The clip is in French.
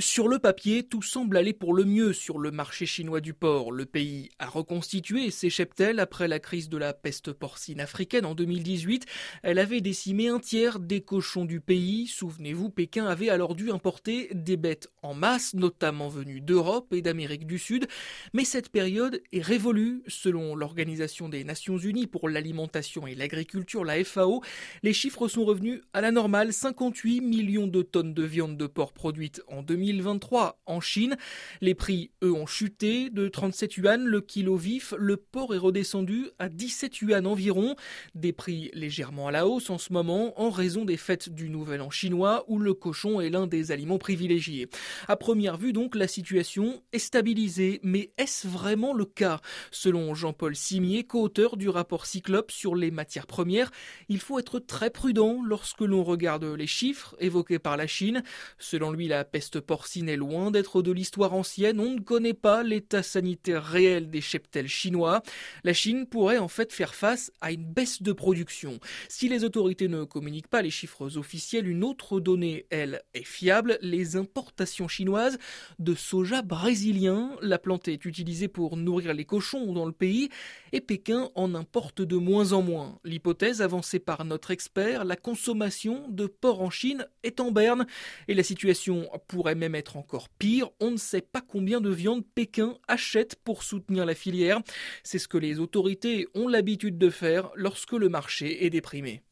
Sur le papier, tout semble aller pour le mieux sur le marché chinois du porc. Le pays a reconstitué ses cheptels après la crise de la peste porcine africaine en 2018. Elle avait décimé un tiers des cochons du pays. Souvenez-vous, Pékin avait alors dû importer des bêtes en masse, notamment venues d'Europe et d'Amérique du Sud. Mais cette période est révolue. Selon l'Organisation des Nations Unies pour l'alimentation et l'agriculture, la FAO, les chiffres sont revenus à la normale. 58 millions de tonnes de viande de porc produites en 2018 2023 en Chine. Les prix, eux, ont chuté de 37 yuan le kilo vif. Le porc est redescendu à 17 yuan environ. Des prix légèrement à la hausse en ce moment en raison des fêtes du Nouvel An chinois où le cochon est l'un des aliments privilégiés. À première vue, donc, la situation est stabilisée. Mais est-ce vraiment le cas? Selon Jean-Paul Simier, co-auteur du rapport Cyclope sur les matières premières, il faut être très prudent lorsque l'on regarde les chiffres évoqués par la Chine. Selon lui, la peste porcine porcine est loin d'être de l'histoire ancienne, on ne connaît pas l'état sanitaire réel des cheptels chinois. La Chine pourrait en fait faire face à une baisse de production. Si les autorités ne communiquent pas les chiffres officiels, une autre donnée, elle, est fiable, les importations chinoises de soja brésilien. La plante est utilisée pour nourrir les cochons dans le pays et Pékin en importe de moins en moins. L'hypothèse avancée par notre expert, la consommation de porc en Chine est en berne et la situation pourrait même être encore pire. On ne sait pas combien de viande Pékin achète pour soutenir la filière. C'est ce que les autorités ont l'habitude de faire lorsque le marché est déprimé.